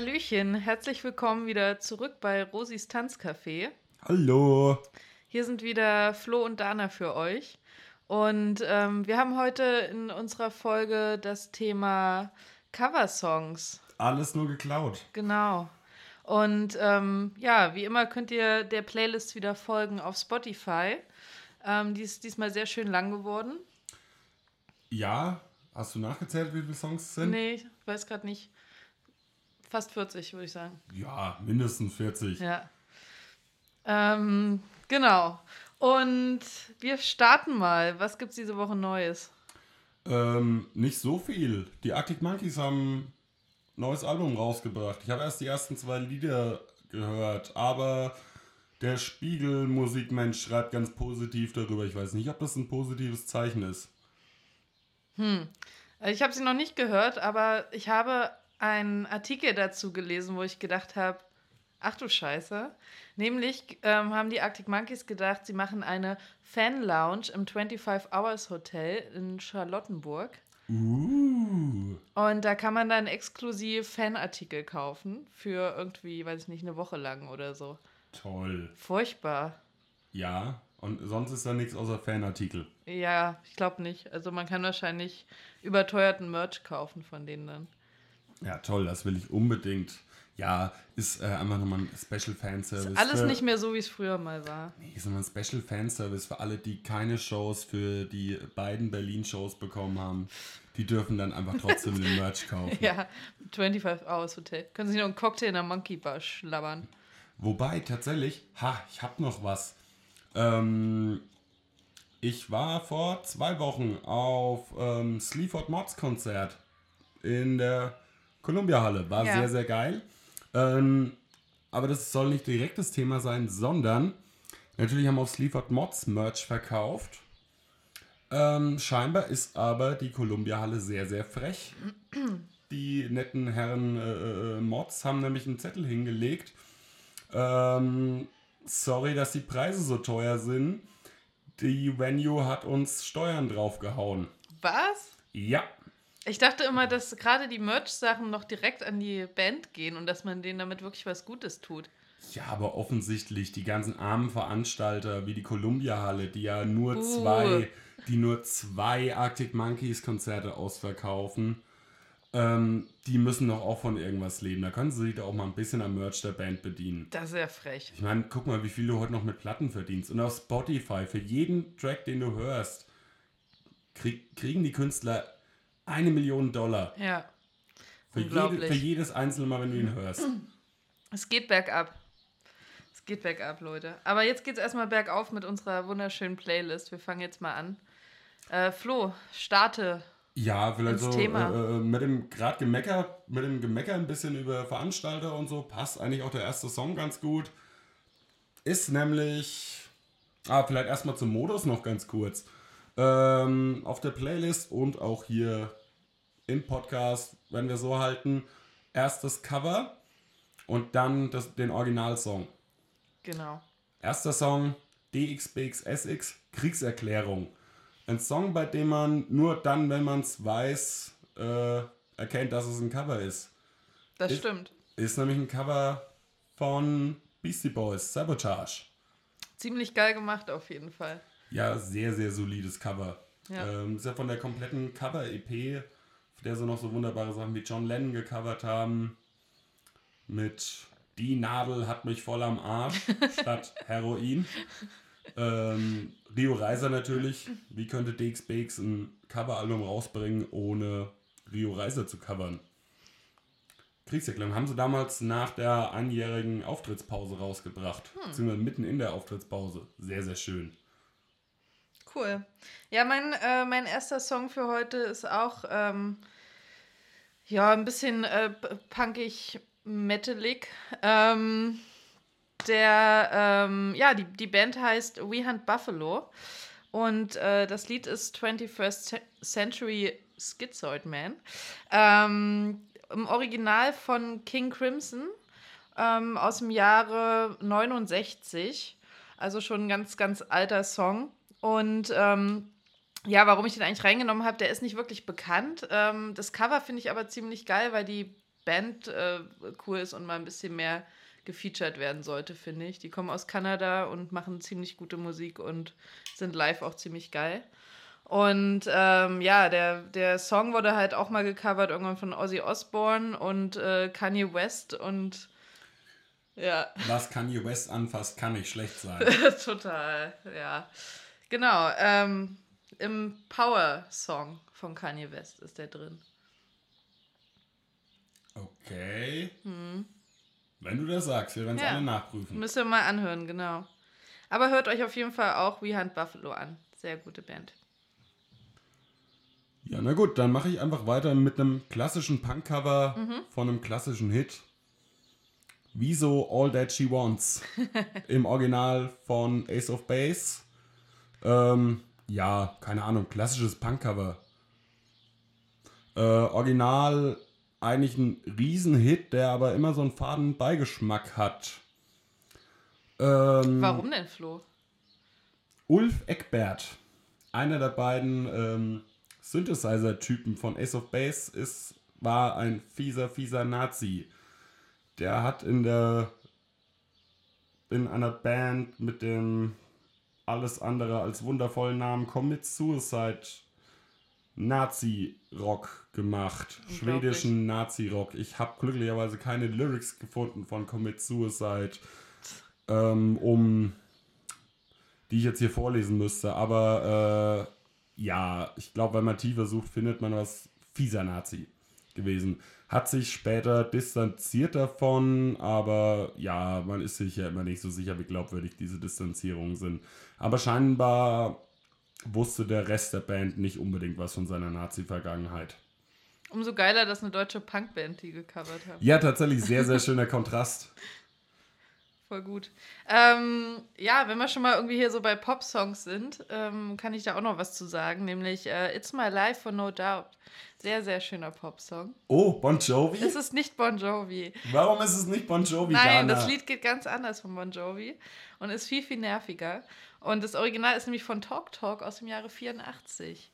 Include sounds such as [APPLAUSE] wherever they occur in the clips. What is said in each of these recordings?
Hallöchen, herzlich willkommen wieder zurück bei Rosis Tanzcafé. Hallo. Hier sind wieder Flo und Dana für euch. Und ähm, wir haben heute in unserer Folge das Thema Coversongs. Alles nur geklaut. Genau. Und ähm, ja, wie immer könnt ihr der Playlist wieder folgen auf Spotify. Ähm, die ist diesmal sehr schön lang geworden. Ja, hast du nachgezählt, wie viele Songs es sind? Nee, ich weiß gerade nicht. Fast 40, würde ich sagen. Ja, mindestens 40. Ja. Ähm, genau. Und wir starten mal. Was gibt's diese Woche Neues? Ähm, nicht so viel. Die Arctic Monkeys haben ein neues Album rausgebracht. Ich habe erst die ersten zwei Lieder gehört, aber der Spiegel-Musikmensch schreibt ganz positiv darüber. Ich weiß nicht, ob das ein positives Zeichen ist. Hm. Ich habe sie noch nicht gehört, aber ich habe einen Artikel dazu gelesen, wo ich gedacht habe, ach du Scheiße. Nämlich ähm, haben die Arctic Monkeys gedacht, sie machen eine Fan-Lounge im 25 Hours Hotel in Charlottenburg. Uh. Und da kann man dann exklusiv Fanartikel kaufen für irgendwie, weiß ich nicht, eine Woche lang oder so. Toll. Furchtbar. Ja, und sonst ist da nichts außer Fanartikel. Ja, ich glaube nicht. Also man kann wahrscheinlich überteuerten Merch kaufen von denen dann. Ja, toll, das will ich unbedingt. Ja, ist äh, einfach nochmal ein Special Fanservice. Ist alles für, nicht mehr so, wie es früher mal war. Nee, ist nochmal ein Special Fanservice für alle, die keine Shows für die beiden Berlin-Shows bekommen haben. Die dürfen dann einfach trotzdem den [LAUGHS] Merch kaufen. Ja, 25 Hours Hotel. Können sich noch einen Cocktail in der Monkey Bar schlabbern. Wobei, tatsächlich, ha, ich hab noch was. Ähm, ich war vor zwei Wochen auf ähm, Sleaford Mods Konzert in der Columbia Halle. War Ja. sehr, sehr geil. Ähm, aber das soll nicht direkt das Thema sein, sondern natürlich haben auch Sleaford Mods Merch verkauft. Ähm, scheinbar ist aber die Columbia Halle sehr, sehr frech. Die netten Herren äh, äh, Mods haben nämlich einen Zettel hingelegt. Ähm, sorry, dass die Preise so teuer sind. Die Venue hat uns Steuern draufgehauen. Was? Ja, Ich dachte immer, dass gerade die Merch-Sachen noch direkt an die Band gehen und dass man denen damit wirklich was Gutes tut. Ja, aber offensichtlich die ganzen armen Veranstalter wie die Columbia Halle, die ja nur Uh. zwei, die nur zwei Arctic Monkeys Konzerte ausverkaufen, ähm, die müssen doch auch von irgendwas leben. Da können sie sich doch auch mal ein bisschen am Merch der Band bedienen. Das ist ja frech. Ich meine, guck mal, wie viel du heute noch mit Platten verdienst. Und auf Spotify, für jeden Track, den du hörst, krieg, kriegen die Künstler eine Million Dollar. Ja. Für, jede, für jedes einzelne Mal, wenn du ihn hörst. Es geht bergab. Es geht bergab, Leute. Aber jetzt geht's erstmal bergauf mit unserer wunderschönen Playlist. Wir fangen jetzt mal an. Äh, Flo, starte. Ja, vielleicht so Thema. äh, äh, mit dem gerade Gemecker, mit dem Gemecker ein bisschen über Veranstalter und so passt eigentlich auch der erste Song ganz gut. Ist nämlich, ah, vielleicht erstmal zum Modus noch ganz kurz. Ähm, auf der Playlist und auch hier im Podcast, wenn wir so halten, erst das Cover und dann das, den Originalsong. Genau. Erster Song DXBXSX Kriegserklärung. Ein Song, bei dem man nur dann, wenn man es weiß, äh, erkennt, dass es ein Cover ist. Das Ist- stimmt. Ist nämlich ein Cover von Beastie Boys, Sabotage. Ziemlich geil gemacht auf jeden Fall. Ja, sehr, sehr solides Cover. Ja. Ähm, ist ja von der kompletten Cover-EP, der so noch so wunderbare Sachen wie John Lennon gecovert haben. Mit Die Nadel hat mich voll am Arsch [LAUGHS] statt Heroin. Ähm, Rio Reiser natürlich. Wie könnte DXBX ein Coveralbum rausbringen, ohne Rio Reiser zu covern? Kriegserklärung haben sie damals nach der einjährigen Auftrittspause rausgebracht. Beziehungsweise mitten in der Auftrittspause. Sehr, sehr schön. Cool. Ja, mein, äh, mein erster Song für heute ist auch ähm, ja ein bisschen äh, punkig metalig. Ähm, der ähm, ja die, die Band heißt We Hunt Buffalo und äh, das Lied ist 21st Ce- Century Schizoid Man. Ähm, Im Original von King Crimson ähm, aus dem Jahre 69. Also schon ein ganz, ganz alter Song. Und ähm, ja, warum ich den eigentlich reingenommen habe, der ist nicht wirklich bekannt. Ähm, das Cover finde ich aber ziemlich geil, weil die Band äh, cool ist und mal ein bisschen mehr gefeatured werden sollte, finde ich. Die kommen aus Kanada und machen ziemlich gute Musik und sind live auch ziemlich geil. Und ähm, ja, der, der Song wurde halt auch mal gecovert irgendwann von Ozzy Osbourne und äh, Kanye West und ja. Was Kanye West anfasst, kann nicht schlecht sein. [LAUGHS] Total, ja. Genau. Ähm, Im Power-Song von Kanye West ist der drin. Okay. Hm. Wenn du das sagst, wir werden es Ja. alle nachprüfen. Müsst ihr mal anhören, genau. Aber hört euch auf jeden Fall auch We Hunt Buffalo an. Sehr gute Band. Ja, na gut, dann mache ich einfach weiter mit einem klassischen Punk-Cover von einem klassischen Hit. Wieso All That She Wants? [LAUGHS] Im Original von Ace of Base. Ähm, ja, keine Ahnung, klassisches Punk-Cover. Äh, original eigentlich ein Riesenhit, der aber immer so einen faden Beigeschmack hat. Ähm, Warum denn, Flo? Ulf Eckbert, einer der beiden ähm, Synthesizer-Typen von Ace of Base, ist, war ein fieser, fieser Nazi. Der hat in der in einer Band mit dem alles andere als wundervollen Namen Commit Suicide Nazi-Rock gemacht. Schwedischen Nazi-Rock. Ich habe glücklicherweise keine Lyrics gefunden von Commit Suicide, ähm, um die ich jetzt hier vorlesen müsste. Aber äh, ja, ich glaube, wenn man tiefer sucht, findet man was fieser Nazi gewesen. Hat sich später distanziert davon, aber ja, man ist sich ja immer nicht so sicher, wie glaubwürdig diese Distanzierungen sind. Aber scheinbar wusste der Rest der Band nicht unbedingt was von seiner Nazi-Vergangenheit. Umso geiler, dass eine deutsche Punkband die gecovert hat. Ja, tatsächlich sehr, sehr schöner Kontrast. [LAUGHS] Voll gut. Ähm, ja, wenn wir schon mal irgendwie hier so bei Pop-Songs sind, ähm, kann ich da auch noch was zu sagen, nämlich äh, It's My Life for No Doubt. Sehr, sehr schöner Pop-Song. Oh, Bon Jovi? Es ist nicht Bon Jovi. Warum ist es nicht Bon Jovi, Nein, Dana? das Lied geht ganz anders von Bon Jovi und ist viel, viel nerviger. Und das Original ist nämlich von Talk Talk aus dem Jahre 84.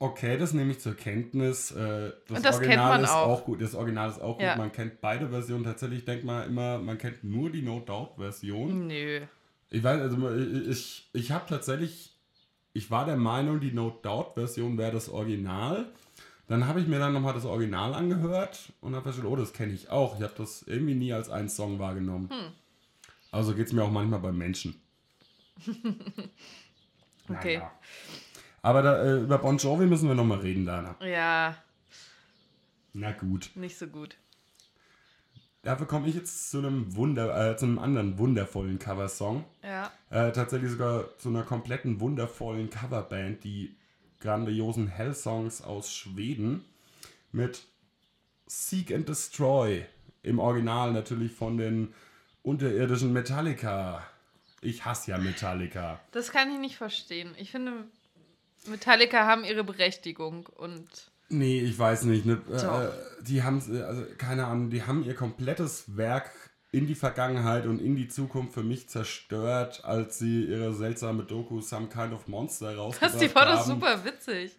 Okay, das nehme ich zur Kenntnis. Äh, das, das Original ist auch. gut. Das Original ist auch Ja. gut. Man kennt beide Versionen. Tatsächlich denkt man immer, man kennt nur die No Doubt Version. Nö. Ich weiß, also ich, ich habe tatsächlich, ich war der Meinung, die No Doubt Version wäre das Original. Dann habe ich mir dann nochmal das Original angehört und habe festgestellt, oh, das kenne ich auch. Ich habe das irgendwie nie als einen Song wahrgenommen. Hm. Also geht es mir auch manchmal beim Menschen. [LAUGHS] Okay. Naja. Aber da, äh, über Bon Jovi müssen wir nochmal reden, Dana. Ja, Na gut. nicht so gut. Dafür komme ich jetzt zu einem Wunder, äh, zu einem anderen wundervollen Coversong. Ja. Äh, tatsächlich sogar zu einer kompletten wundervollen Coverband, die grandiosen Hell-Songs aus Schweden mit Seek and Destroy. Im Original natürlich von den unterirdischen Metallica. Ich hasse ja Metallica. Das kann ich nicht verstehen. Ich finde, Metallica haben ihre Berechtigung und Nee, ich weiß nicht. Ne, Doch. äh, die haben, also keine Ahnung, die haben ihr komplettes Werk in die Vergangenheit und in die Zukunft für mich zerstört, als sie ihre seltsame Doku Some Kind of Monster rausgebracht das, die war doch haben. super witzig.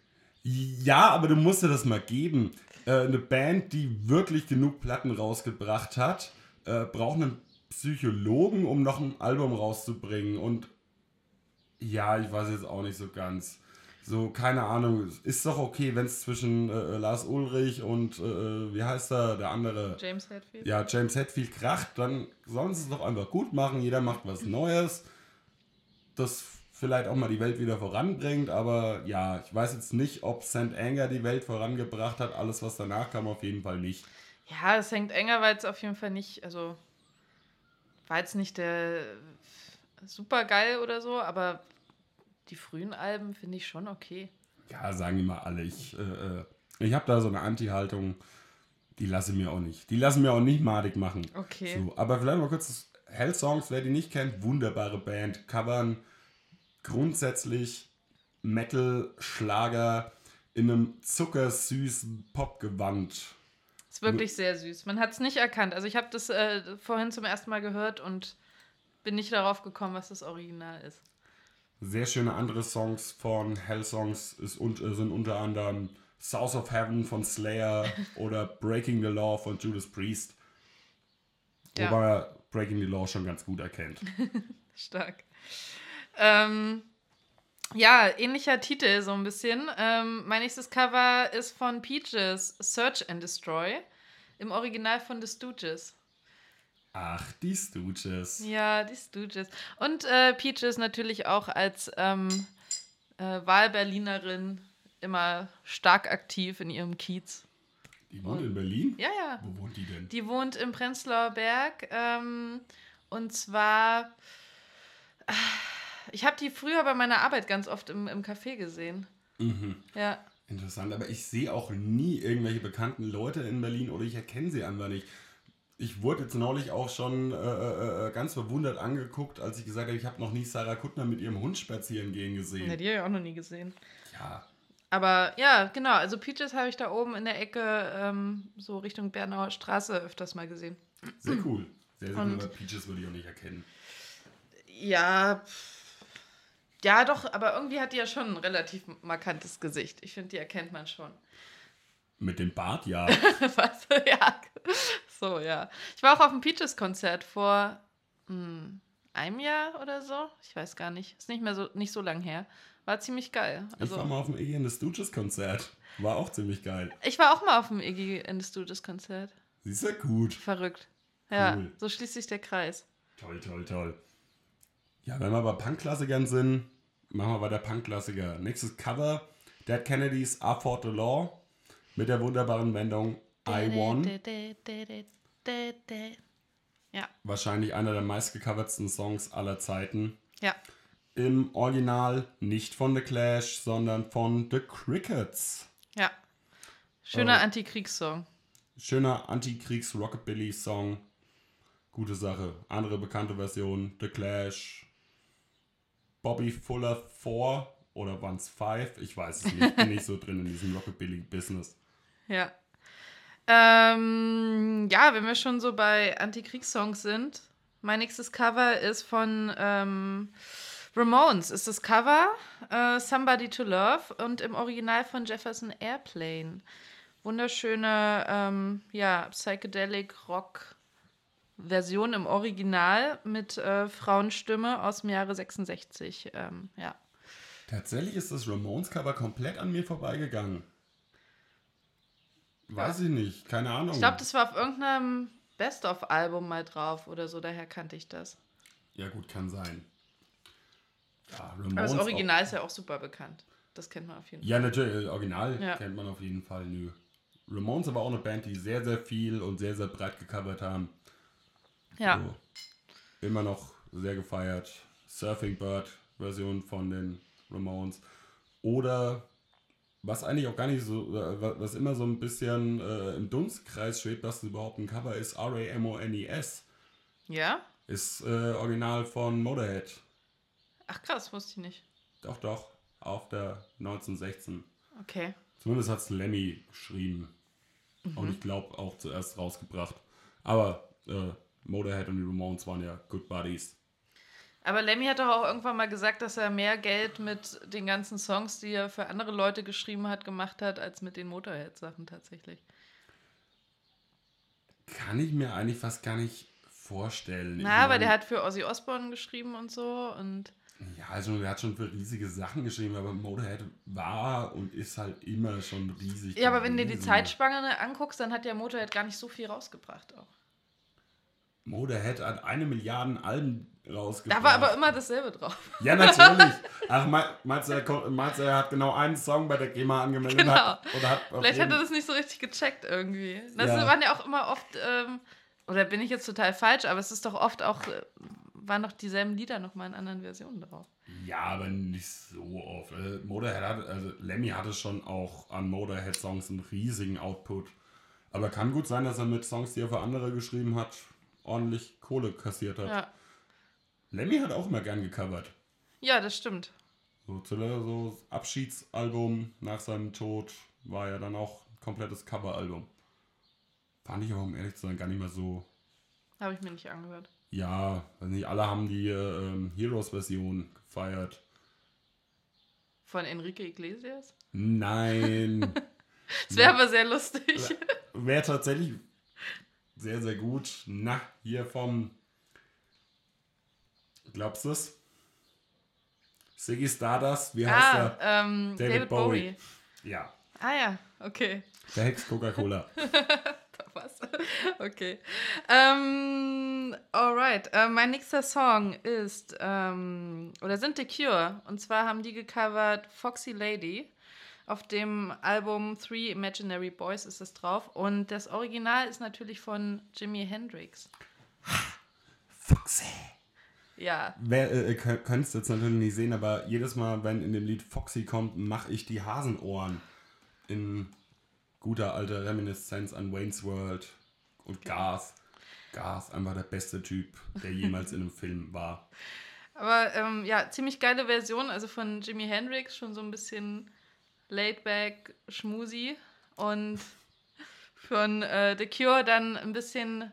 Ja, aber du musst dir das mal geben. Äh, eine Band, die wirklich genug Platten rausgebracht hat, äh, braucht einen Psychologen, um noch ein Album rauszubringen. Und ja, ich weiß jetzt auch nicht so ganz. So, keine Ahnung. Ist doch okay, wenn es zwischen äh, Lars Ulrich und, äh, wie heißt er, der andere? James Hetfield. Ja, James Hetfield kracht, dann sollen sie es doch einfach gut machen. Jeder macht was Neues. Das vielleicht auch mal die Welt wieder voranbringt. Aber ja, ich weiß jetzt nicht, ob St. Anger die Welt vorangebracht hat. Alles, was danach kam, auf jeden Fall nicht. Ja, es hängt enger, weil es auf jeden Fall nicht, also war jetzt nicht der super geil oder so, aber die frühen Alben finde ich schon okay. Ja, sagen immer alle. Ich, äh, äh, ich habe da so eine Anti-Haltung. Die lasse mir auch nicht. Die lassen mir auch nicht madig machen. Okay. So, aber vielleicht mal kurz das Hell-Songs, wer die nicht kennt, wunderbare Band, covern grundsätzlich Metal, Schlager in einem zuckersüßen Popgewand. Ist wirklich sehr süß. Man hat es nicht erkannt. Also ich habe das äh, vorhin zum ersten Mal gehört und bin nicht darauf gekommen, was das Original ist. Sehr schöne andere Songs von Hell Songs ist, und, äh, sind unter anderem South of Heaven von Slayer [LAUGHS] oder Breaking the Law von Judas Priest. Ja. Wobei er Breaking the Law schon ganz gut erkennt. [LAUGHS] Stark. Ähm, ja, ähnlicher Titel so ein bisschen. Ähm, mein nächstes Cover ist von Peaches, Search and Destroy. Im Original von The Stooges. Ach, die Stooges. Ja, die Stooges. Und äh, Peaches natürlich auch als ähm, äh, Wahlberlinerin immer stark aktiv in ihrem Kiez. Die wohnt in Berlin? Ja, ja. Wo wohnt die denn? Die wohnt im Prenzlauer Berg. Ähm, und zwar, äh, ich habe die früher bei meiner Arbeit ganz oft im, im Café gesehen. Mhm. Ja. Interessant, aber ich sehe auch nie irgendwelche bekannten Leute in Berlin oder ich erkenne sie einfach nicht. Ich wurde jetzt neulich auch schon äh, äh, äh, ganz verwundert angeguckt, als ich gesagt habe, ich habe noch nie Sarah Kuttner mit ihrem Hund spazieren gehen gesehen. ja, die habe ich auch noch nie gesehen. Ja, Aber ja, genau, also Peaches habe ich da oben in der Ecke, ähm, so Richtung Bernauer Straße öfters mal gesehen. sehr cool. Sehr, sehr cool, Peaches würde ich auch nicht erkennen. Ja, ja, doch, aber irgendwie hat die ja schon ein relativ markantes Gesicht. Ich finde, die erkennt man schon. Mit dem Bart, ja. [LAUGHS] Was? Ja. So, ja. Ich war auch auf dem Peaches-Konzert vor hm, einem Jahr oder so. Ich weiß gar nicht. Ist nicht mehr so, nicht so lang her. War ziemlich geil. Ich Also, war mal auf dem Iggy and the Stooges Konzert. War auch ziemlich geil. ich war auch mal auf dem Iggy in the Studios-Konzert. Siehst du, gut. Verrückt. Ja, Cool. so schließt sich der Kreis. Toll, toll, toll. Ja, wenn wir bei Punk-Klassikern sind, machen wir weiter Punk-Klassiker. Nächstes Cover, Dead Kennedys I Fought the Law mit der wunderbaren Wendung I Won. Ja, Wahrscheinlich einer der meistgecovertsten Songs aller Zeiten. ja. Im Original nicht von The Clash, sondern von The Crickets. Ja. Schöner Oh. Antikriegssong. Schöner Antikriegs-Rockabilly-Song. Gute Sache. Andere bekannte Version, The Clash, Bobby Fuller 4 oder waren es 5? Ich weiß es nicht. Bin nicht so [LAUGHS] drin in diesem Rockabilly-Business. Ja. Ähm, ja, wenn wir schon so bei Antikriegssongs sind, mein nächstes Cover ist von ähm, Ramones. Ist das Cover äh, Somebody to Love und im Original von Jefferson Airplane. Wunderschöne, ähm, ja, Psychedelic Rock Version im Original mit äh, Frauenstimme aus dem Jahre 66. Ähm, ja. Tatsächlich ist das Ramones-Cover komplett an mir vorbeigegangen. Weiß ich nicht. Keine Ahnung. Ich glaube, das war auf irgendeinem Best-of-Album mal drauf oder so, daher kannte ich das. ja, gut, kann sein. Ja, Aber das Original ist ja auch super bekannt. Das kennt man auf jeden Fall. Ja, natürlich. äh, Original Ja. kennt man auf jeden Fall. Nö. Ramones aber auch eine Band, die sehr, sehr viel und sehr, sehr breit gecovert haben. Ja, So. Immer noch sehr gefeiert. Surfing Bird Version von den Ramones. Oder was eigentlich auch gar nicht so, äh, wa- was immer so ein bisschen äh, im Dunstkreis schwebt, dass es überhaupt ein Cover ist, R-A-M-O-N-E-S. ja? Ist äh, Original von Motorhead. Ach krass, wusste ich nicht. Doch, doch. Auf der 1916. Okay. Zumindest hat es Lemmy geschrieben. Mhm. Und ich glaube auch zuerst rausgebracht. Aber äh, Motorhead und die Ramones waren ja Good Buddies. Aber Lemmy hat doch auch irgendwann mal gesagt, dass er mehr Geld mit den ganzen Songs, die er für andere Leute geschrieben hat, gemacht hat, als mit den Motorhead-Sachen tatsächlich. Kann ich mir eigentlich fast gar nicht vorstellen. Ich Na, aber mein, der hat für Ozzy Osbourne geschrieben und so und Ja, also der hat schon für riesige Sachen geschrieben, aber Motorhead war und ist halt immer schon riesig. ja, aber wenn du dir die. Zeitspanne anguckst, dann hat ja Motorhead gar nicht so viel rausgebracht auch. Motorhead hat eine Milliarde Alben rausgebracht. Da war aber immer dasselbe drauf. Ja, natürlich. [LAUGHS] Ach, me- meinst du, er, hat genau einen Song bei der GEMA angemeldet? Genau. Hat, oder hat Vielleicht hat er das nicht so richtig gecheckt irgendwie. Das Ja. waren ja auch immer oft, ähm, oder bin ich jetzt total falsch, aber es ist doch oft auch, äh, waren doch dieselben Lieder nochmal in anderen Versionen drauf. Ja, aber nicht so oft. Äh, Motorhead hat, also Lemmy hatte schon auch an Motorhead-Songs einen riesigen Output. Aber kann gut sein, dass er mit Songs, die er für andere geschrieben hat, ordentlich Kohle kassiert hat. Ja, Lemmy hat auch immer gern gecovert. ja das stimmt. So, so Abschiedsalbum nach seinem Tod war ja dann auch ein komplettes Coveralbum. Fand ich aber, um ehrlich zu sein, gar nicht mehr so. Habe ich mir nicht angehört. Ja, weiß nicht, alle haben die äh, ähm, Heroes-Version gefeiert. Von Enrique Iglesias? Nein. [LAUGHS] Das wäre aber sehr lustig. Wäre tatsächlich sehr, sehr gut. Na, hier vom. Glaubst du es? Siggy Stardust, wie heißt ah, er? Ähm, David David, Bowie. Bowie. Ja, Ah ja, okay. der Hex Coca-Cola. [LAUGHS] Was? Okay. Ähm, alright. Äh, mein nächster Song ist, ähm, oder sind The Cure. Und zwar haben die gecovert Foxy Lady. Auf dem Album Three Imaginary Boys ist es drauf. Und das Original ist natürlich von Jimi Hendrix. Foxy. Ja. Wer äh, könnt es jetzt natürlich nicht sehen, aber jedes Mal, wenn in dem Lied Foxy kommt, mache ich die Hasenohren in guter alter Reminiszenz an Wayne's World und Gas. Gas, einfach der beste Typ, der jemals in einem Film war. Aber ähm, ja, ziemlich geile Version, also von Jimi Hendrix, schon so ein bisschen laid back, schmusi. Und von äh, The Cure dann ein bisschen,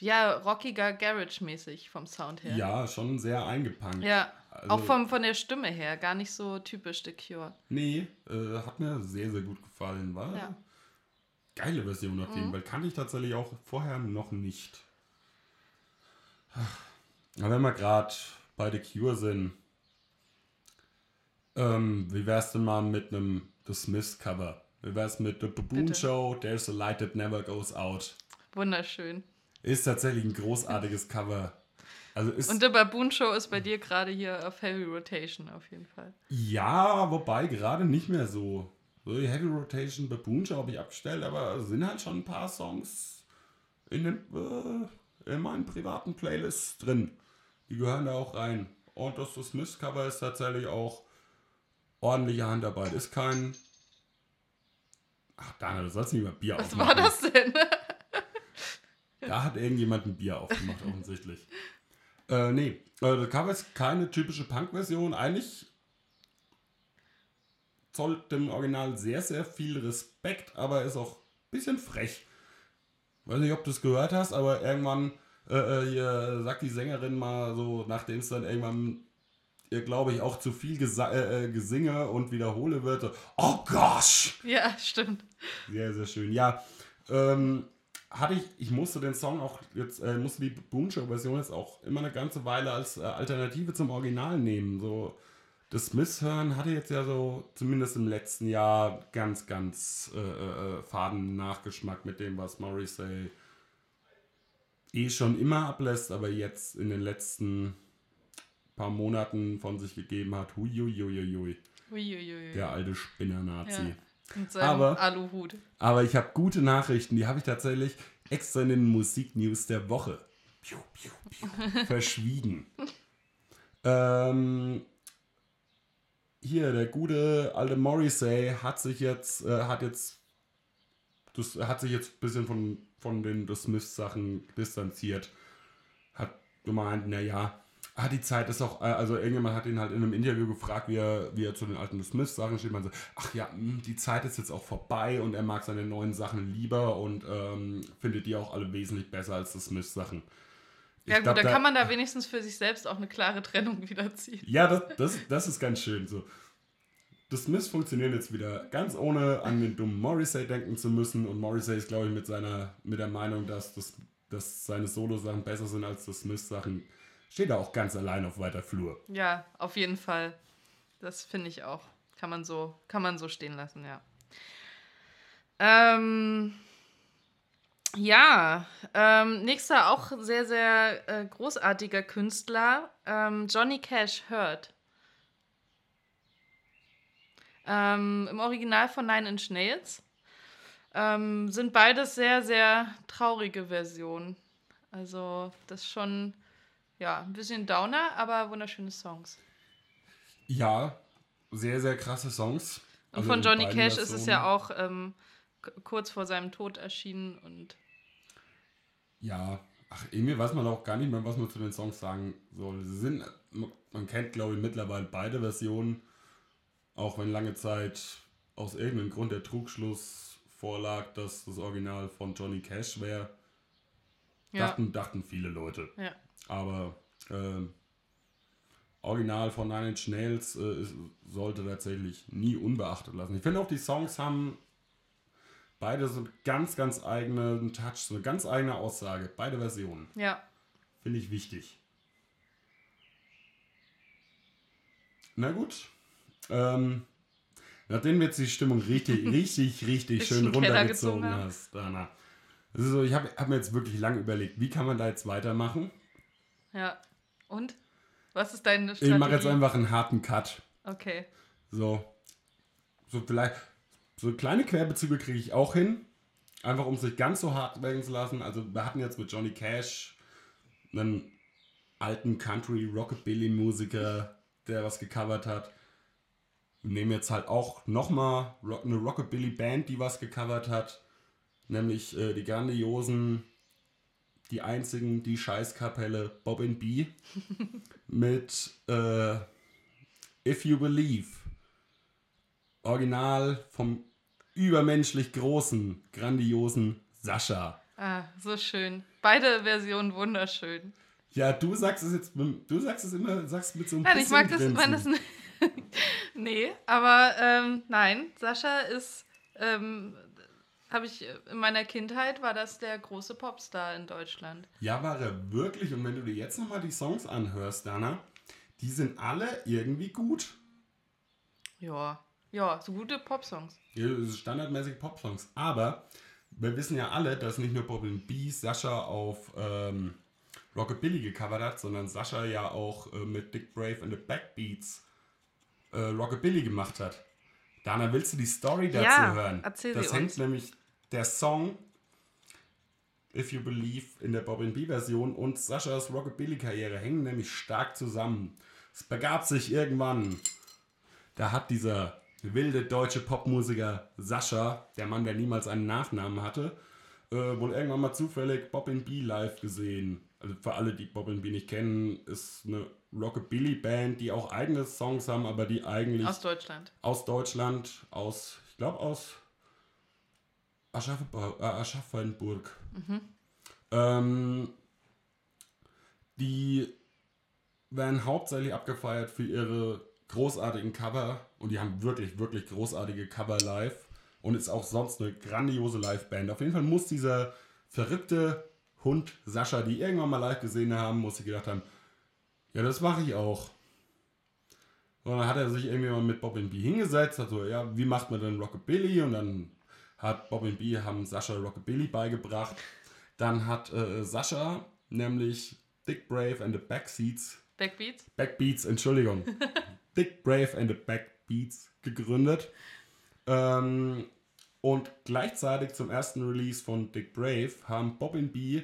ja, rockiger Garage-mäßig vom Sound her. Ja, schon sehr eingepankt. Ja, Also- auch vom, von der Stimme her, gar nicht so typisch The Cure. Nee, äh, hat mir sehr, sehr gut gefallen. War Ja. geile Version auf jeden Fall. Kannte ich tatsächlich auch vorher noch nicht. Aber wenn wir gerade bei The Cure sind, ähm, wie wär's denn mal mit einem The Smiths Cover? Wie wär's mit The Baboon Bitte. Show, There's a Light That Never Goes Out? Wunderschön. Ist tatsächlich ein großartiges Cover. Also ist Und The Baboon Show ist bei dir gerade hier auf Heavy Rotation auf jeden Fall. Ja, wobei gerade nicht mehr so. So die Heavy Rotation Baboon Show habe ich abgestellt, aber es sind halt schon ein paar Songs in, den, äh, in meinen privaten Playlists drin. Die gehören da auch rein. Und das, das Mist-Cover ist tatsächlich auch ordentliche Handarbeit. Ist kein. Ach, Daniel, du sollst nicht mehr Bier Was aufmachen. war das denn? Da hat irgendjemand ein Bier aufgemacht, offensichtlich. Äh, nee, äh, das Cover ist keine typische Punk-Version. Eigentlich zollt dem Original sehr, sehr viel Respekt, aber ist auch ein bisschen frech. Weiß nicht, ob du es gehört hast, aber irgendwann äh, äh, sagt die Sängerin mal so, nachdem es dann irgendwann, ihr glaube ich, auch zu viel Gesa äh, äh, Gesinge und Wiederhole wird, so, oh gosh! ja, stimmt. Sehr, sehr schön. Ja, ähm, hatte ich, ich musste den Song auch jetzt, äh, musste die Boom Show Version jetzt auch immer eine ganze Weile als äh, Alternative zum Original nehmen. So, das Smiths hören hatte jetzt ja so, zumindest im letzten Jahr, ganz, ganz äh, äh, faden Nachgeschmack mit dem, was Morrissey eh schon immer ablässt, aber jetzt in den letzten paar Monaten von sich gegeben hat. Huiuiuiui, Uiuiui. der alte Spinner-Nazi. Ja. Mit seinem Aber- Aluhut. Aber ich habe gute Nachrichten, die habe ich tatsächlich extra in den Musiknews der Woche piu, piu, piu, [LAUGHS] verschwiegen. ähm, hier, der gute alte Morrissey hat sich jetzt, äh, hat jetzt, das, hat sich jetzt ein bisschen von, von den The Smiths Sachen distanziert. Hat gemeint, naja, ah, die Zeit ist auch, äh, also irgendjemand hat ihn halt in einem Interview gefragt, wie er, wie er zu den alten The Smiths Sachen steht. Man so, ach ja, mh, die Zeit ist jetzt auch vorbei und er mag seine neuen Sachen lieber und ähm, findet die auch alle wesentlich besser als die Smiths Sachen. Ich Ja, gut, glaub, da kann man da wenigstens für sich selbst auch eine klare Trennung [LAUGHS] wiederziehen. ja, das, das, das ist ganz schön so. Das Smiths funktioniert jetzt wieder ganz ohne an den dummen Morrissey denken zu müssen. Und Morrissey ist, glaube ich, mit seiner, mit der Meinung, dass, das, dass seine Solo-Sachen besser sind als das Smiths-Sachen, steht er auch ganz allein auf weiter Flur. Ja, auf jeden Fall. Das finde ich auch. Kann man so, kann man so stehen lassen, ja. Ähm, ja, ähm, nächster auch sehr, sehr äh, großartiger Künstler, ähm, Johnny Cash Hurt. Ähm, Im Original von Nine Inch Nails. Ähm, sind beides sehr, sehr traurige Versionen. Also, das ist schon, ja, ein bisschen Downer, aber wunderschöne Songs. Ja, sehr, sehr krasse Songs. Und Also von Johnny Cash ist es ja auch ähm, kurz vor seinem Tod erschienen und Ja, ach, irgendwie weiß man auch gar nicht mehr, was man zu den Songs sagen soll. Sie sind, man kennt, glaube ich, mittlerweile beide Versionen, auch wenn lange Zeit aus irgendeinem Grund der Trugschluss vorlag, dass das Original von Johnny Cash wäre. ja, Dachten, dachten viele Leute. ja. Aber ähm, Original von Nine Inch Nails äh, sollte tatsächlich nie unbeachtet lassen. Ich finde auch, die Songs haben Beide so einen ganz, ganz eigenen Touch, so eine ganz eigene Aussage. Beide Versionen. Ja. Finde ich wichtig. Na gut. Ähm, nachdem du jetzt die Stimmung richtig, [LAUGHS] richtig, richtig schön runtergezogen hast, Dana. Also ich habe hab mir jetzt wirklich lange überlegt, wie kann man da jetzt weitermachen? Ja. Und? Was ist deine Ich Strategie? mache jetzt einfach einen harten Cut. Okay. So. So vielleicht. So kleine Querbezüge kriege ich auch hin. Einfach um es nicht ganz so hart werden zu lassen. Also wir hatten jetzt mit Johnny Cash einen alten Country Rockabilly Musiker, der was gecovert hat. Wir nehmen jetzt halt auch nochmal eine Rockabilly Band, die was gecovert hat. Nämlich äh, die grandiosen, die einzigen, die Scheißkapelle Bob and B [LAUGHS] mit äh, If You Believe. Original vom übermenschlich großen, grandiosen Sascha. Ah, so schön. Beide Versionen wunderschön. Ja, du sagst es jetzt, mit- du sagst es immer, sagst mit so einem Nein, ich mag das, Grinsen. wenn das. [LAUGHS] nee, aber ähm, nein, Sascha ist. Ähm, habe ich in meiner Kindheit war das der große Popstar in Deutschland. Ja, war er wirklich. Und wenn du dir jetzt nochmal die Songs anhörst, Dana, die sind alle irgendwie gut. Ja, ja, so gute Popsongs. Ja, standardmäßig Popsongs. Aber wir wissen ja alle, dass nicht nur Bob B. Sascha auf ähm, Rockabilly gecovert hat, sondern Sascha ja auch äh, mit Dick Brave and the Backbeats äh, Rockabilly gemacht hat. Dana, willst du die Story dazu Ja, hören? erzähl das sie hängt uns. nämlich der Song If You Believe in der Bob B. Version und Saschas Rockabilly-Karriere hängen nämlich stark zusammen. Es begab sich irgendwann, da hat dieser wilde deutsche Popmusiker Sascha, der Mann, der niemals einen Nachnamen hatte, äh, wohl irgendwann mal zufällig Bob B live gesehen. Also für alle, die Bob B nicht kennen, ist eine Rockabilly-Band, die auch eigene Songs haben, aber die eigentlich Aus Deutschland. aus Deutschland, aus, ich glaube aus Aschaffenburg. Äh, Aschaffenburg. Ähm, die werden hauptsächlich abgefeiert für ihre großartigen Cover und die haben wirklich, wirklich großartige Cover live und ist auch sonst eine grandiose Liveband. Auf jeden Fall muss dieser verrückte Hund Sascha, die irgendwann mal live gesehen haben, muss sich gedacht haben, ja, das mache ich auch. Und dann hat er sich irgendwie mal mit Bob B hingesetzt, hat so, ja, wie macht man denn Rockabilly? Und dann hat Bob B haben Sascha Rockabilly beigebracht. Dann hat äh, Sascha nämlich Dick Brave and the Backseats, Backbeats? Backbeats, Entschuldigung, [LAUGHS] Dick Brave and the Backbeats gegründet. Ähm, und gleichzeitig zum ersten Release von Dick Brave haben Bob B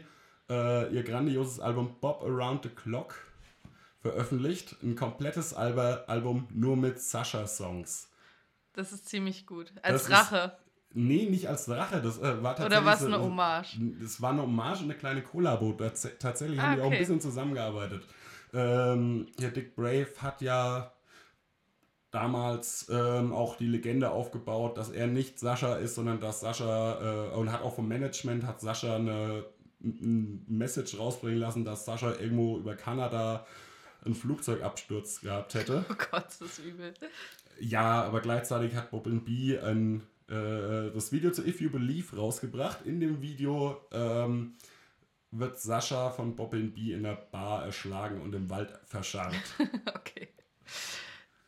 äh, ihr grandioses Album Bob Around the Clock veröffentlicht. Ein komplettes Album nur mit Sascha-Songs. Das ist ziemlich gut. Als Das Rache. Nee, nicht als Rache. Das äh, war tatsächlich. Oder war es eine Hommage? Das war eine Hommage und eine kleine Kollabo. Tats tatsächlich Ah, haben die auch ein bisschen zusammengearbeitet. Ähm, ja, Dick Brave hat ja damals ähm, auch die Legende aufgebaut, dass er nicht Sascha ist, sondern dass Sascha äh, und hat auch vom Management hat Sascha eine ein Message rausbringen lassen, dass Sascha irgendwo über Kanada einen Flugzeugabsturz gehabt hätte. [LAUGHS] Oh Gott, das ist übel. Ja, aber gleichzeitig hat Bob B ein, äh, das Video zu If You Believe rausgebracht. In dem Video ähm, wird Sascha von Bob B in der Bar erschlagen und im Wald verscharrt. [LAUGHS] Okay.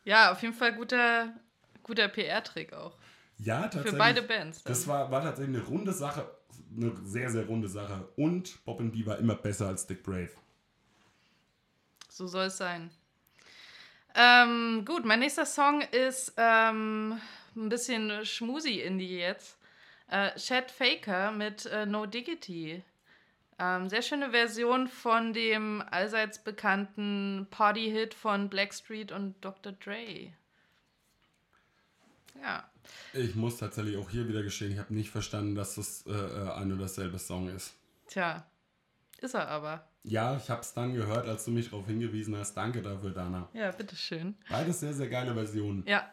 Ja, auf jeden Fall guter, guter PR-Trick auch. Ja, Für tatsächlich. beide Bands. Dann. Das war, war tatsächlich eine runde Sache, eine sehr, sehr runde Sache. Und Bob B war immer besser als Dick Brave. So soll es sein. Ähm, gut, mein nächster Song ist ähm, ein bisschen schmusi-Indie jetzt. Äh, Chad Faker mit äh, No Diggity. Ähm, sehr schöne Version von dem allseits bekannten Party-Hit von Blackstreet und Dr. Dre. Ja. Ich muss tatsächlich auch hier wieder gestehen, ich habe nicht verstanden, dass das äh, äh, ein und dasselbe Song ist. Tja, ist er aber. Ja, ich habe es dann gehört, als du mich darauf hingewiesen hast. Danke dafür, Dana. Ja, bitteschön. Beides sehr, sehr geile Versionen. Ja,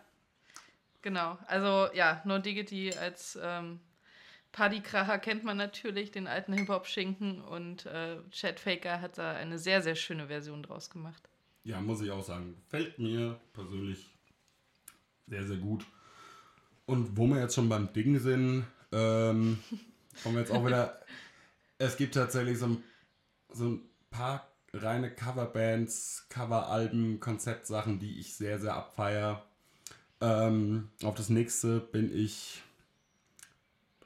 genau. Also ja, No Diggity als ähm, Partykracher kennt man natürlich, den alten Hip-Hop-Schinken und äh, Chad Faker hat da eine sehr, sehr schöne Version draus gemacht. Ja, muss ich auch sagen. Fällt mir persönlich sehr, sehr gut. Und wo wir jetzt schon beim Ding sind, äh, Ähm, kommen wir jetzt auch wieder. [LAUGHS] Es gibt tatsächlich so ein, so ein paar reine Coverbands, Coveralben, Konzeptsachen, die ich sehr, sehr abfeier. Ähm, auf das nächste bin ich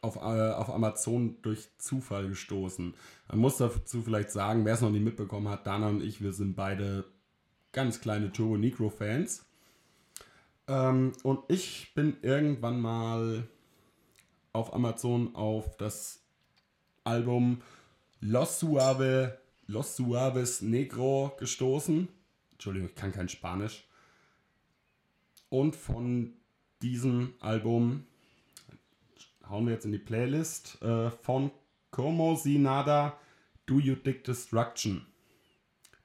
auf, äh, auf Amazon durch Zufall gestoßen. Man muss dazu vielleicht sagen, wer es noch nicht mitbekommen hat, Dana und ich, wir sind beide ganz kleine Turbo Negro Fans. Ähm, und ich bin irgendwann mal auf Amazon auf das Album Los Suave, Los Suaves Negro gestoßen. Entschuldigung, ich kann kein Spanisch. Und von diesem Album hauen wir jetzt in die Playlist äh, von Como Si Nada Do You Dig Destruction.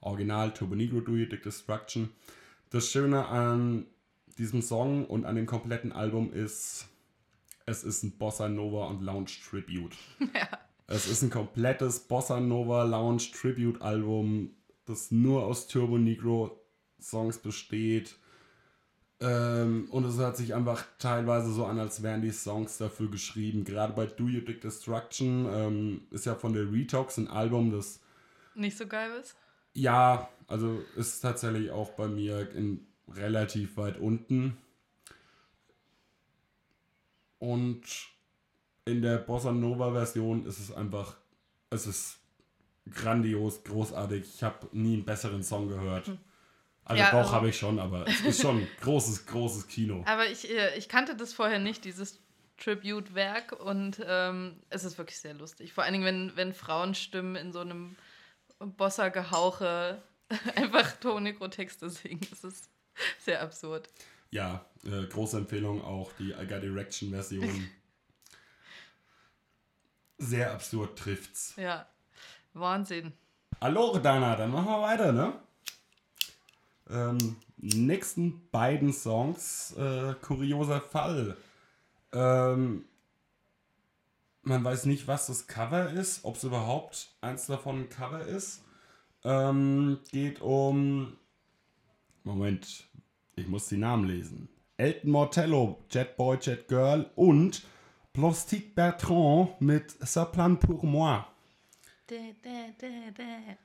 Original Turbo Negro Do You Dig Destruction. Das Schöne an diesem Song und an dem kompletten Album ist, es ist ein Bossa Nova und Lounge Tribute. [LAUGHS] Ja. Es ist ein komplettes Bossa Nova Lounge Tribute Album, das nur aus Turbo Negro Songs besteht ähm, und es hört sich einfach teilweise so an, als wären die Songs dafür geschrieben. Gerade bei Do You Dig Destruction ähm, ist ja von der Retox ein Album, das nicht so geil ist. Ja, also ist tatsächlich auch bei mir in relativ weit unten. Und in der Bossa Nova Version ist es einfach, es ist grandios, großartig. Ich habe nie einen besseren Song gehört. Hm. Also ja, Bauch also, habe ich schon, aber es ist schon großes, großes Kino. Aber ich, äh, ich kannte das vorher nicht, dieses Tribute-Werk und ähm, es ist wirklich sehr lustig. Vor allen Dingen, wenn, wenn Frauenstimmen in so einem Bossa-Gehauche [LAUGHS] einfach Tonigro-Texte singen. Das ist sehr absurd. Ja, äh, große Empfehlung auch die I Got Erection-Version. [LAUGHS] sehr absurd trifft's. Ja, Wahnsinn. Hallo, Dana, dann machen wir weiter, ne? Ähm, nächsten beiden Songs, äh, kurioser Fall. Ähm, man weiß nicht, was das Cover ist, ob es überhaupt eins davon ein Cover ist. Ähm, geht um. Moment, ich muss die Namen lesen. Elton Mortello, Jet Boy, Jet Girl und Plastique Bertrand mit Ça pour moi. De, de, de,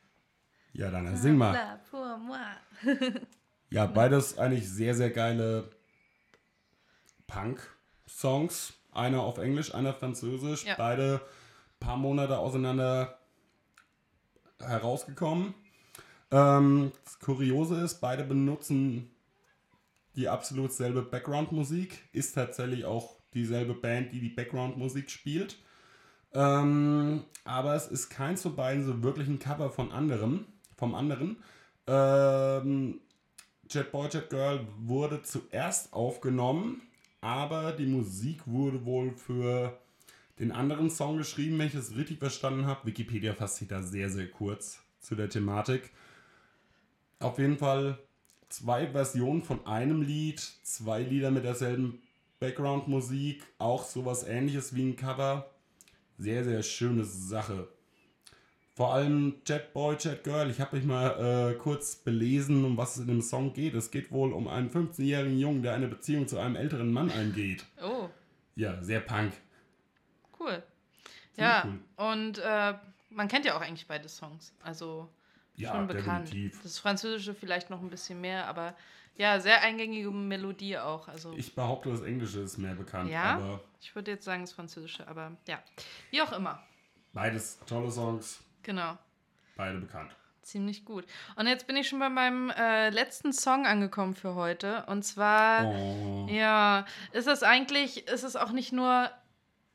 ja, dann sing mal. [LAUGHS] ja, beides eigentlich sehr, sehr geile Punk-Songs. Einer auf Englisch, einer französisch. Ja. Beide paar Monate auseinander herausgekommen. Ähm, das Kuriose ist, beide benutzen die absolut selbe Background-Musik. Ist tatsächlich auch dieselbe Band, die die Background-Musik spielt. Ähm, aber es ist keins von beiden so wirklich ein Cover von anderem vom anderen. Ähm, Jet Boy, Jet Girl wurde zuerst aufgenommen, aber die Musik wurde wohl für den anderen Song geschrieben, wenn ich es richtig verstanden habe. Wikipedia fasst sich da sehr, sehr kurz zu der Thematik. Auf jeden Fall zwei Versionen von einem Lied, zwei Lieder mit derselben Background-Musik, auch sowas ähnliches wie ein Cover. Sehr, sehr schöne Sache. Vor allem Jet Boy, Jet Girl. Ich habe mich mal äh, kurz belesen, um was es in dem Song geht. Es geht wohl um einen 15-jährigen Jungen, der eine Beziehung zu einem älteren Mann eingeht. Oh. Ja, sehr punk. Cool. Sehr ja, cool. und äh, man kennt ja auch eigentlich beide Songs. Also ja, schon bekannt. Definitiv. Das Französische vielleicht noch ein bisschen mehr, aber ja, sehr eingängige Melodie auch. Also ich behaupte, das Englische ist mehr bekannt. Ja, ich würde jetzt sagen das Französische, aber ja, wie auch immer. Beides tolle Songs. Genau. Beide bekannt. Ziemlich gut. Und jetzt bin ich schon bei meinem äh, letzten Song angekommen für heute. Und zwar, oh. ja, ist es eigentlich, ist es auch nicht nur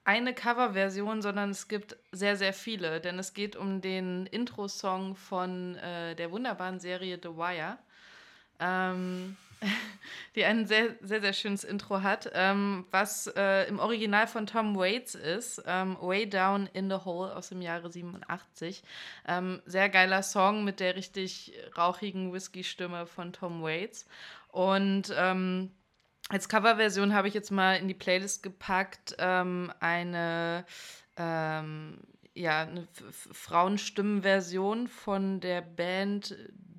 eine Coverversion, sondern es gibt sehr, sehr viele. Denn es geht um den Intro-Song von äh, der wunderbaren Serie The Wire. Ähm, [LAUGHS] die ein sehr, sehr, sehr schönes Intro hat, ähm, was äh, im Original von Tom Waits ist, ähm, Way Down in the Hole aus dem Jahre 87. Ähm, sehr geiler Song mit der richtig rauchigen Whisky-Stimme von Tom Waits. Und ähm, als Coverversion habe ich jetzt mal in die Playlist gepackt ähm, eine ähm, ja, eine Frauenstimmenversion von der Band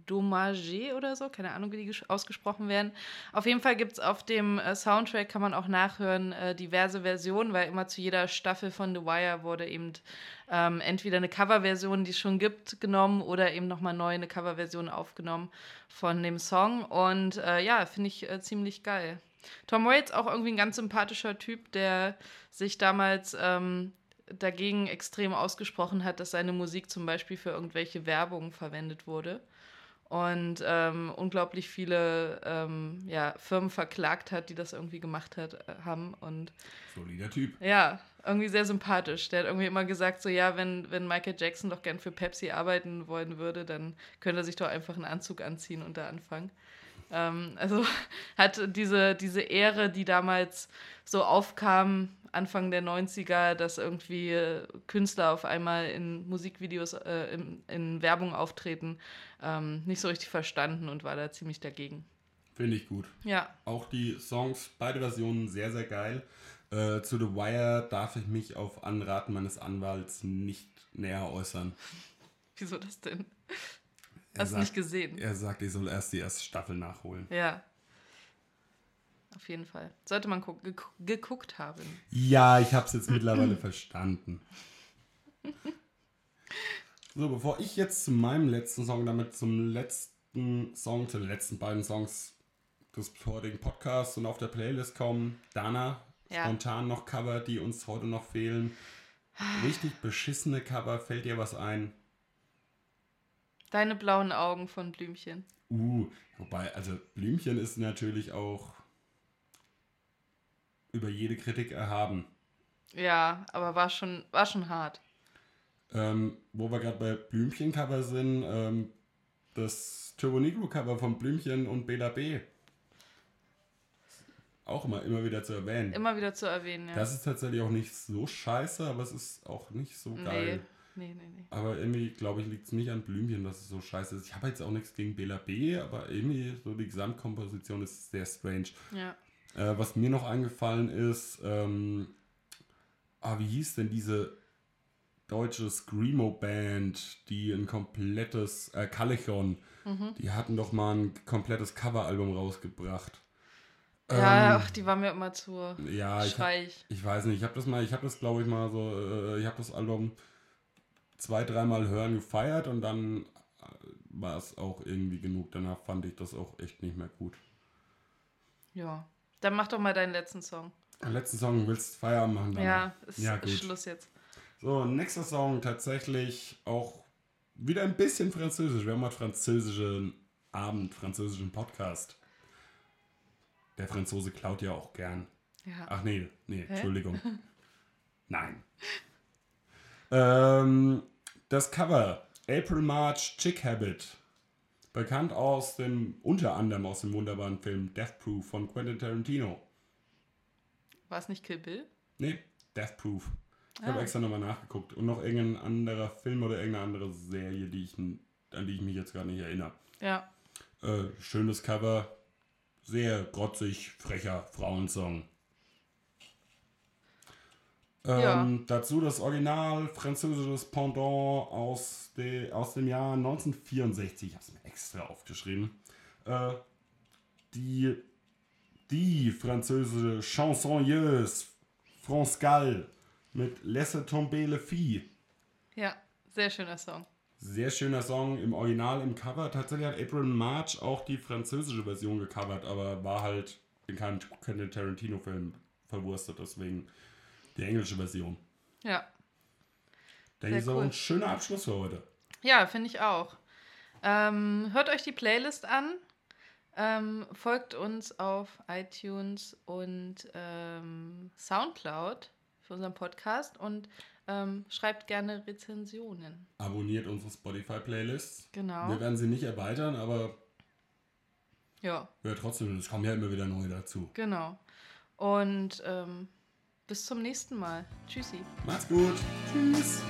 Dommage oder so, keine Ahnung, wie die ausgesprochen werden. Auf jeden Fall gibt es auf dem äh, Soundtrack, kann man auch nachhören, äh, diverse Versionen, weil immer zu jeder Staffel von The Wire wurde eben ähm, entweder eine Coverversion, die es schon gibt, genommen oder eben nochmal neu eine Coverversion aufgenommen von dem Song. Und äh, ja, finde ich äh, ziemlich geil. Tom Waits auch irgendwie ein ganz sympathischer Typ, der sich damals ähm, dagegen extrem ausgesprochen hat, dass seine Musik zum Beispiel für irgendwelche Werbung verwendet wurde und ähm, unglaublich viele ähm, ja, Firmen verklagt hat, die das irgendwie gemacht hat, äh, haben. Und Solider Typ. Ja, irgendwie sehr sympathisch. Der hat irgendwie immer gesagt, so ja, wenn, wenn Michael Jackson doch gern für Pepsi arbeiten wollen würde, dann könnte er sich doch einfach einen Anzug anziehen und da anfangen. Ähm, also [LAUGHS] hat diese, diese Ehre, die damals so aufkam, Anfang der 90er, dass irgendwie äh, Künstler auf einmal in Musikvideos, äh, in, in, Werbung auftreten, ähm, nicht so richtig verstanden und war da ziemlich dagegen. Finde ich gut. Ja. Auch die Songs, beide Versionen sehr, sehr geil. Äh, zu The Wire darf ich mich auf Anraten meines Anwalts nicht näher äußern. [LAUGHS] Wieso das denn? Hast du nicht gesehen? Er sagt, ich soll erst die erste Staffel nachholen. Ja. Auf jeden Fall. Sollte man geguckt haben. Ja, ich habe es jetzt mittlerweile [CLEARS THROAT] verstanden. So, bevor ich jetzt zu meinem letzten Song, damit zum letzten Song, zu den letzten beiden Songs des heutigen Podcasts und auf der Playlist kommen, Dana, ja. spontan noch Cover, die uns heute noch fehlen. Richtig beschissene Cover, fällt dir was ein? Deine blauen Augen von Blümchen. Uh, wobei, also Blümchen ist natürlich auch über jede Kritik erhaben. Ja, aber war schon, war schon hart. Ähm, wo wir gerade bei Blümchen-Cover sind, ähm, das Turbo Negro-Cover von Blümchen und Bela B. Auch immer, immer wieder zu erwähnen. Immer wieder zu erwähnen, ja. Das ist tatsächlich auch nicht so scheiße, aber es ist auch nicht so geil. Nee, nee, nee. Aber irgendwie, glaube ich, liegt es nicht an Blümchen, dass es so scheiße ist. Ich habe jetzt auch nichts gegen Bela B, aber irgendwie so die Gesamtkomposition ist sehr strange. Ja. Äh, was mir noch eingefallen ist, ähm, ah, wie hieß denn diese deutsche Screamo-Band, die ein komplettes, äh, Calechon, mhm. die hatten doch mal ein komplettes Coveralbum rausgebracht. Ja, ähm, ach, die war mir immer zu ja, schreich. Ich, ich weiß nicht, ich habe das mal, ich habe das glaube ich mal so, äh, ich habe das Album zwei, dreimal hören gefeiert und dann äh, war es auch irgendwie genug. Danach fand ich das auch echt nicht mehr gut. Ja. Dann mach doch mal deinen letzten Song. Den letzten Song willst du Feierabend machen? Dann ja, ist, ja, gut. Schluss jetzt. So, nächster Song tatsächlich auch wieder ein bisschen französisch. Wir haben heute französischen Abend, französischen Podcast. Der Franzose klaut ja auch gern. Ja. Ach nee, nee, Hä? Entschuldigung. [LAUGHS] Nein. Ähm, das Cover April March Chick Habit Bekannt aus dem, unter anderem aus dem wunderbaren Film Death Proof von Quentin Tarantino. War es nicht Kill Bill? Nee, Death Proof. Ich ah. habe extra nochmal nachgeguckt. Und noch irgendein anderer Film oder irgendeine andere Serie, die ich, an die ich mich jetzt gar nicht erinnere. Ja. Äh, schönes Cover. Sehr grotzig, frecher Frauensong. Ähm, ja. Dazu das Original französisches Pendant aus, de, aus dem Jahr 1964. Ich habe es mir extra aufgeschrieben. Äh, die, die französische Chansonneuse France Gall mit Laisse tomber le fille. Ja, sehr schöner Song. Sehr schöner Song im Original, im Cover. Tatsächlich hat April March auch die französische Version gecovert, aber war halt in keinem Quentin Tarantino-Film verwurstet. Deswegen die englische Version. Ja. Denke ich cool. ein schöner Abschluss für heute. Ja, finde ich auch. Ähm, hört euch die Playlist an. Ähm, folgt uns auf iTunes und ähm, Soundcloud für unseren Podcast und ähm, schreibt gerne Rezensionen. Abonniert unsere Spotify-Playlists. Genau. Wir werden sie nicht erweitern, aber ja. Hört trotzdem, es kommen ja immer wieder neue dazu. Genau. Und ähm, bis zum nächsten Mal. Tschüssi. Macht's gut. Tschüss.